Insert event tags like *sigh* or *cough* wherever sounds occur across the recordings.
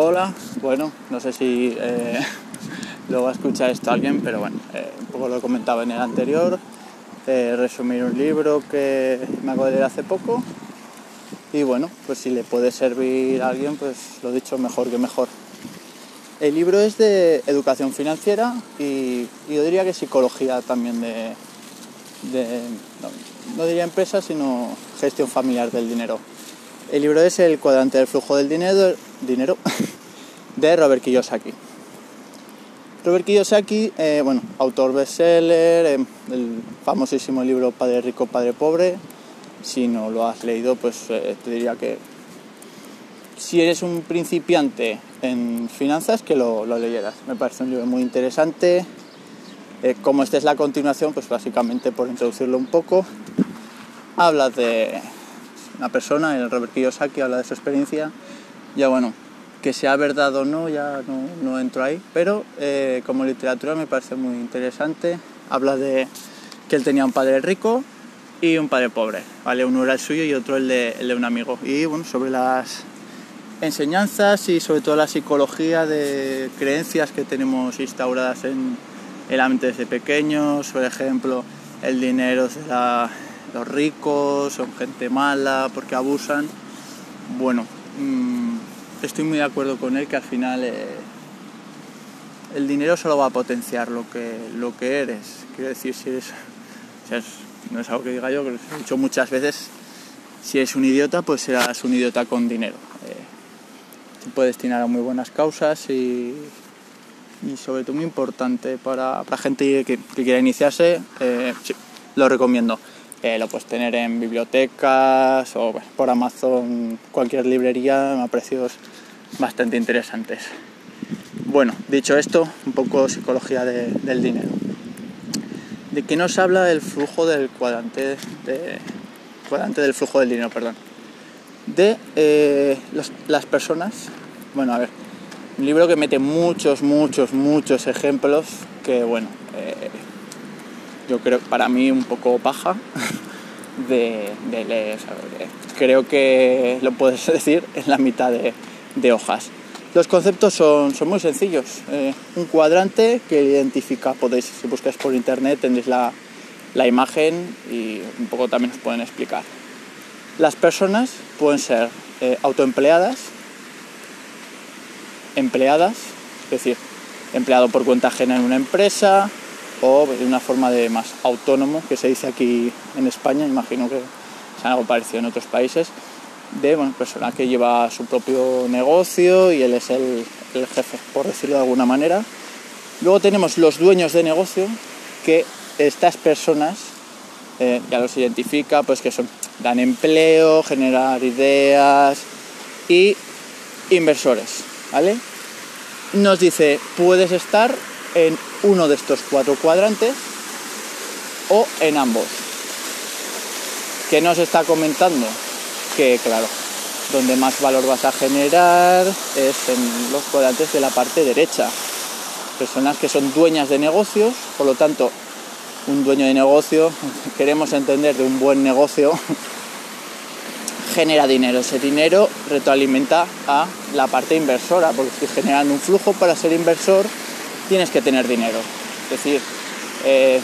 Hola, bueno, no sé si eh, *laughs* lo va a escuchar esto alguien, pero bueno, eh, un poco lo comentaba en el anterior, eh, resumir un libro que me acabo de leer hace poco y bueno, pues si le puede servir a alguien, pues lo dicho, mejor que mejor. El libro es de educación financiera y, yo diría que psicología también de, no, diría empresa, sino gestión familiar del dinero. El libro es El cuadrante del flujo del dinero, dinero *laughs* de Robert Kiyosaki. Robert Kiyosaki, eh, bueno, autor bestseller, eh, el famosísimo libro Padre Rico, Padre Pobre. Si no lo has leído, pues eh, te diría que si eres un principiante en finanzas, que lo, leyeras. Me parece un libro muy interesante. Eh, como esta es la continuación, pues básicamente por introducirlo un poco, habla de una persona, el Robert Kiyosaki, habla de su experiencia. Ya bueno, que sea verdad o no, ya no, entro ahí, pero eh, como literatura me parece muy interesante. Habla de que él tenía un padre rico y un padre pobre, ¿vale? Uno era el suyo y otro el de, el de un amigo. Y bueno, sobre las enseñanzas y sobre todo la psicología de creencias que tenemos instauradas en el ámbito desde pequeños, por ejemplo, el dinero será los ricos, son gente mala porque abusan. Bueno, mm, estoy muy de acuerdo con él que al final eh, el dinero solo va a potenciar lo que, lo que eres. Quiero decir, si eres, no es algo que diga yo, que lo he dicho muchas veces, si eres un idiota, pues serás un idiota con dinero. Eh, se puede destinar a muy buenas causas y, y sobre todo muy importante para, para gente que, quiera iniciarse, eh, lo recomiendo. Eh, lo puedes tener en bibliotecas o por Amazon, cualquier librería, a precios bastante interesantes. Bueno, dicho esto, un poco psicología del dinero. ¿De qué nos habla el flujo del cuadrante, de, cuadrante del flujo del dinero? Perdón de eh, las personas. Bueno, a ver, un libro que mete muchos, muchos, muchos ejemplos que, bueno, eh, yo creo para mí un poco paja *laughs* de, leer. creo que lo puedes *laughs* decir en la mitad de, hojas. Los conceptos son, son muy sencillos. Eh, un cuadrante que identifica, podéis, si buscáis por internet, tendréis la, la imagen y un poco también os pueden explicar. Las personas pueden ser eh, autoempleadas, empleadas, es decir, empleado por cuenta ajena en una empresa o de una forma de más autónomo, que se dice aquí en España, imagino que es algo parecido en otros países, de una persona que lleva su propio negocio y él es el, jefe, por decirlo de alguna manera. Luego tenemos los dueños de negocio, que estas personas eh, ya los identifica, pues que son dan empleo, generar ideas y inversores, ¿vale? Nos dice, puedes estar en uno de estos cuatro cuadrantes o en ambos. ¿Qué nos está comentando? Que claro, donde más valor vas a generar es en los cuadrantes de la parte derecha. Personas que son dueñas de negocios, por lo tanto, un dueño de negocio, *laughs* queremos entender de un buen negocio, *laughs* genera dinero. Ese dinero retroalimenta a la parte inversora, porque estoy generando un flujo para ser inversor, tienes que tener dinero. Es decir, eh,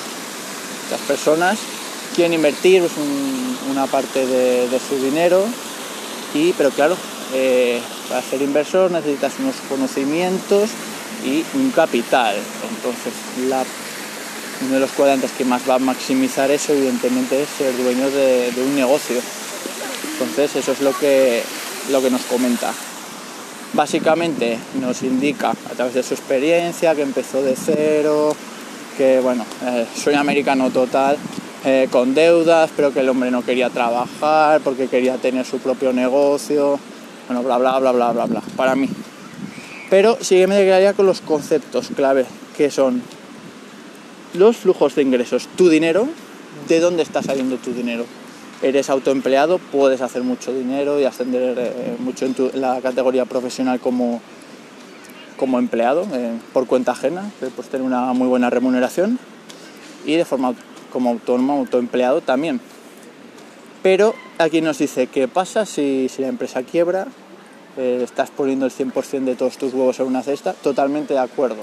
las personas quieren invertir pues, una parte de, su dinero, y, pero claro, eh, para ser inversor necesitas unos conocimientos y un capital. Entonces, la uno de los cuadrantes que más va a maximizar eso, evidentemente, es ser dueño de, un negocio. Entonces, eso es lo que, lo que nos comenta. Básicamente nos indica a través de su experiencia que empezó de cero, que bueno, eh, soy americano total, eh, con deudas, pero que el hombre no quería trabajar porque quería tener su propio negocio, bueno, bla, bla, bla, bla, bla, bla, para mí. Pero sí que me quedaría con los conceptos clave, que son los flujos de ingresos, tu dinero, de dónde está saliendo tu dinero. Eres autoempleado, puedes hacer mucho dinero y ascender eh, mucho en, la categoría profesional como, como empleado, eh, por cuenta ajena, puedes tener una muy buena remuneración y de forma como autónomo, autoempleado también. Pero aquí nos dice qué pasa si, si la empresa quiebra eh, estás poniendo el 100% de todos tus huevos en una cesta, totalmente de acuerdo.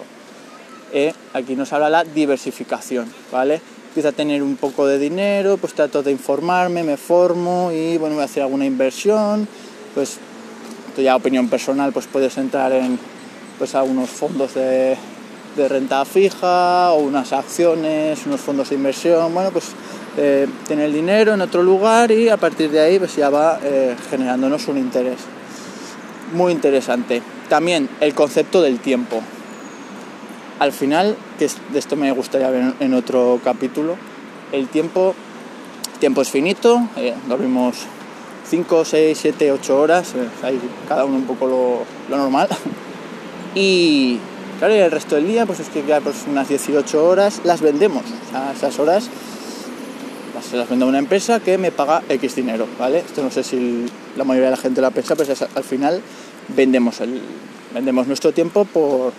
Aquí nos habla la diversificación, ¿vale? Empiezo a tener un poco de dinero, pues trato de informarme, me formo y bueno, voy a hacer alguna inversión, pues ya opinión personal, pues puedes entrar en pues algunos fondos de, de renta fija o unas acciones, unos fondos de inversión, bueno, pues eh, tener el dinero en otro lugar y a partir de ahí pues ya va eh, generándonos un interés. Muy interesante. También el concepto del tiempo. Al final, que de esto me gustaría ver en otro capítulo, el tiempo, tiempo es finito, eh, dormimos 5, 6, 7, 8 horas, hay cada uno un poco lo, lo normal. *laughs* Y claro, el resto del día, pues es que pues unas 18 horas las vendemos. O esas horas las vendo a una empresa que me paga X dinero, ¿vale? Esto no sé si la mayoría de la gente lo piensa, pero al final vendemos, el, vendemos nuestro tiempo por,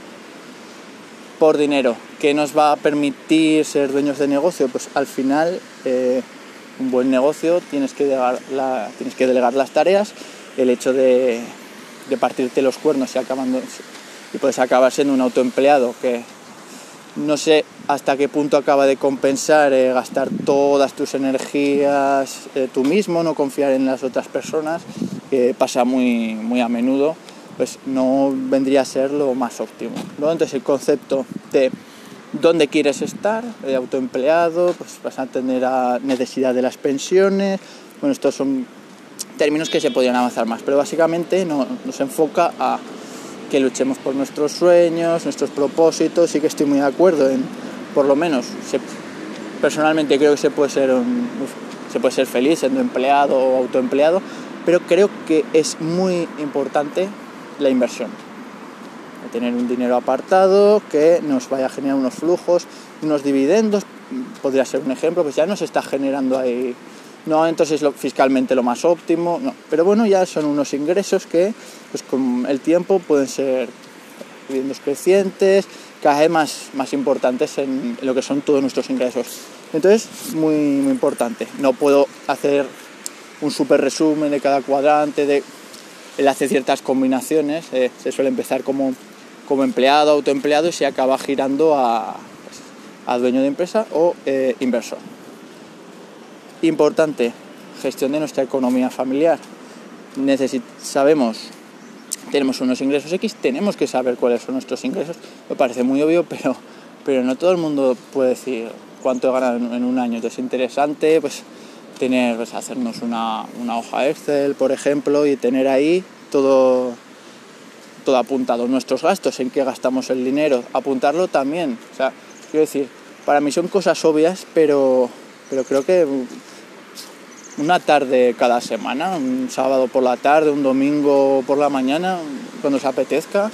por dinero. ¿Qué nos va a permitir ser dueños de negocio? Pues al final, eh, un buen negocio tienes que, delegar tienes que delegar las tareas, el hecho de, de partirte los cuernos y, acabando, y puedes acabar siendo un autoempleado que no sé hasta qué punto acaba de compensar eh, gastar todas tus energías eh, tú mismo, no confiar en las otras personas, que pasa muy, muy a menudo, pues no vendría a ser lo más óptimo. Entonces el concepto de dónde quieres estar, de autoempleado, pues vas a tener a necesidad de las pensiones, bueno, estos son términos que se podrían avanzar más, pero básicamente no, nos enfoca a que luchemos por nuestros sueños, nuestros propósitos, sí que estoy muy de acuerdo en, por lo menos, personalmente creo que se puede, ser se puede ser feliz siendo empleado o autoempleado, pero creo que es muy importante la inversión. Tener un dinero apartado que nos vaya a generar unos flujos, unos dividendos, podría ser un ejemplo, pues ya nos está generando ahí no entonces lo, fiscalmente lo más óptimo, no. Pero bueno, ya son unos ingresos que pues con el tiempo pueden ser dividendos crecientes, cada vez más, más importantes en lo que son todos nuestros ingresos. Entonces, muy, muy importante. No puedo hacer un súper resumen de cada cuadrante, de, él hace ciertas combinaciones, eh, se suele empezar como, como empleado, autoempleado y se acaba girando a, a dueño de empresa o eh, inversor. Importante, gestión de nuestra economía familiar. sabemos, tenemos unos ingresos X, tenemos que saber cuáles son nuestros ingresos. Me parece muy obvio, pero, pero no todo el mundo puede decir cuánto he ganado en un año. Entonces es interesante pues, tener, pues, hacernos una, una hoja Excel, por ejemplo, y tener ahí todo, todo apuntado, nuestros gastos, en qué gastamos el dinero, apuntarlo también. O sea, quiero decir, para mí son cosas obvias, pero, pero creo que una tarde cada semana, un sábado por la tarde, un domingo por la mañana, cuando os apetezca,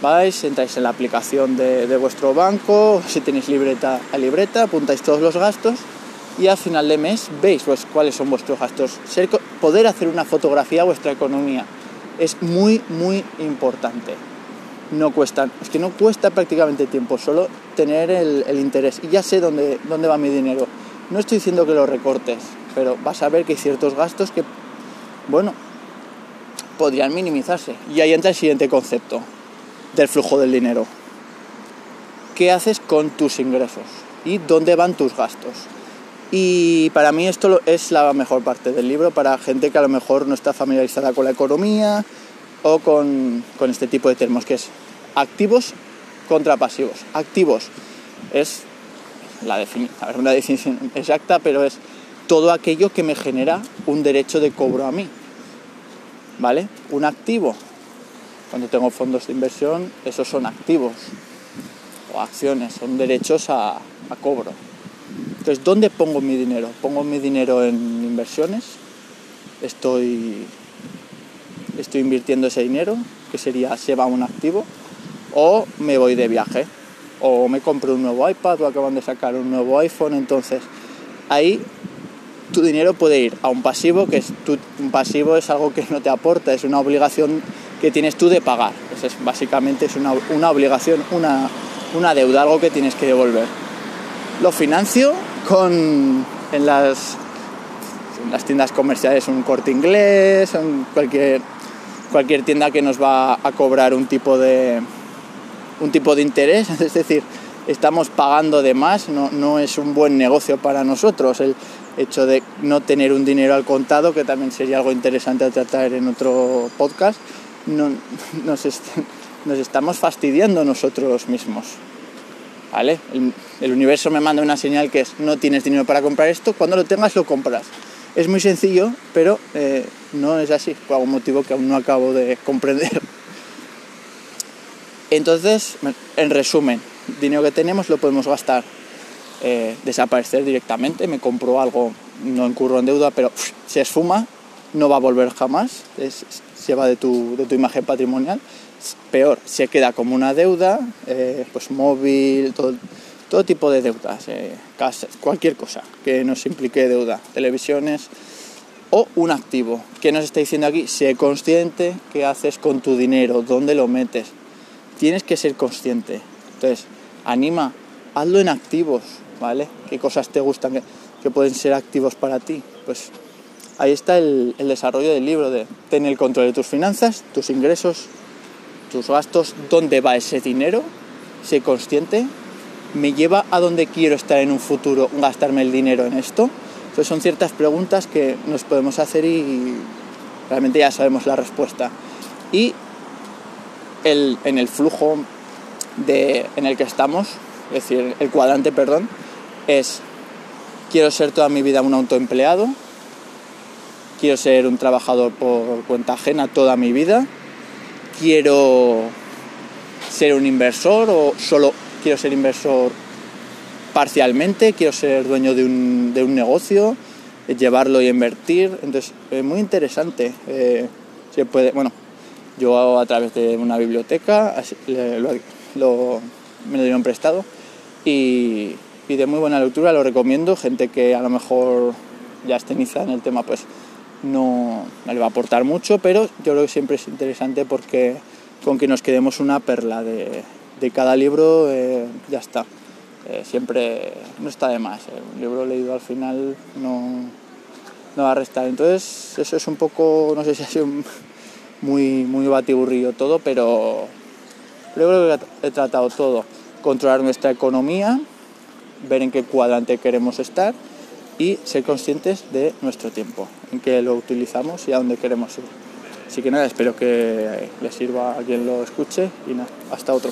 vais, entráis en la aplicación de, vuestro banco, si tenéis libreta a libreta, apuntáis todos los gastos y al final de mes veis pues, cuáles son vuestros gastos. poder hacer una fotografía a vuestra economía es muy, muy importante. No cuesta, es que no cuesta prácticamente tiempo, solo tener el, interés y ya sé dónde, dónde va mi dinero. No estoy diciendo que lo recortes, pero vas a ver que hay ciertos gastos que, bueno, podrían minimizarse. Y ahí entra el siguiente concepto del flujo del dinero. ¿Qué haces con tus ingresos? ¿Y dónde van tus gastos? Y para mí esto es la mejor parte del libro para gente que a lo mejor no está familiarizada con la economía o con, con este tipo de términos, que es activos contra pasivos. Activos es la definición, una definición exacta, pero es todo aquello que me genera un derecho de cobro a mí. ¿Vale? Un activo. Cuando tengo fondos de inversión, esos son activos o acciones, son derechos a, a cobro. Entonces, ¿dónde pongo mi dinero? ¿Pongo mi dinero en inversiones? Estoy, estoy invirtiendo ese dinero, que sería, se va a un activo, o me voy de viaje, o me compro un nuevo iPad o acaban de sacar un nuevo iPhone, entonces ahí tu dinero puede ir a un pasivo, que es un pasivo es algo que no te aporta, es una obligación que tienes tú de pagar. es, básicamente es una, obligación, una, una, deuda, algo que tienes que devolver. Lo financio con en las, en las tiendas comerciales un corte inglés, en cualquier cualquier tienda que nos va a cobrar un tipo de, un tipo de interés, *laughs* es decir, estamos pagando de más, no, no es un buen negocio para nosotros el hecho de no tener un dinero al contado, que también sería algo interesante a tratar en otro podcast, no, *laughs* nos, nos estamos fastidiando nosotros mismos. ¿Vale? El, universo me manda una señal que es no tienes dinero para comprar esto, cuando lo tengas lo compras. Es muy sencillo, pero eh, no es así, por algún motivo que aún no acabo de comprender. Entonces, en resumen, dinero que tenemos lo podemos gastar, eh, desaparecer directamente, me compro algo, no incurro en deuda, pero se esfuma, no va a volver jamás, es, se va de tu, de tu imagen patrimonial peor, se queda como una deuda, eh, pues móvil, todo, todo, tipo de deudas, eh, casas, cualquier cosa que nos implique deuda, televisiones o un activo. ¿Qué nos está diciendo aquí? Sé consciente qué haces con tu dinero, dónde lo metes. Tienes que ser consciente. Entonces, anima, hazlo en activos, ¿vale? ¿Qué cosas te gustan que, que pueden ser activos para ti? Pues ahí está el, el desarrollo del libro de tener el control de tus finanzas, tus ingresos, tus gastos, dónde va ese dinero, sé consciente, me lleva a dónde quiero estar en un futuro, gastarme el dinero en esto. Entonces son ciertas preguntas que nos podemos hacer y realmente ya sabemos la respuesta. Y el, en el flujo de, en el que estamos, es decir, el cuadrante, perdón, es quiero ser toda mi vida un autoempleado, quiero ser un trabajador por cuenta ajena toda mi vida, quiero ser un inversor o solo quiero ser inversor parcialmente, quiero ser dueño de un, de un negocio, llevarlo y invertir. Entonces, es muy interesante. Eh, se puede, bueno, yo a través de una biblioteca me lo dieron prestado y, y, de muy buena lectura, lo recomiendo. Gente que a lo mejor ya iniciada en el tema, pues no, le va a aportar mucho, pero yo creo que siempre es interesante porque con que nos quedemos una perla de, de cada libro eh, ya está. Eh, siempre no está de más. Eh. Un libro leído al final no, no va a restar. Entonces eso es un poco, no sé si ha sido muy, muy batiburrillo todo, pero creo que he tratado todo. Controlar nuestra economía, ver en qué cuadrante queremos estar y ser conscientes de nuestro tiempo, en qué lo utilizamos y a dónde queremos ir. Así que nada, espero que les sirva a quien lo escuche y nada, hasta otro.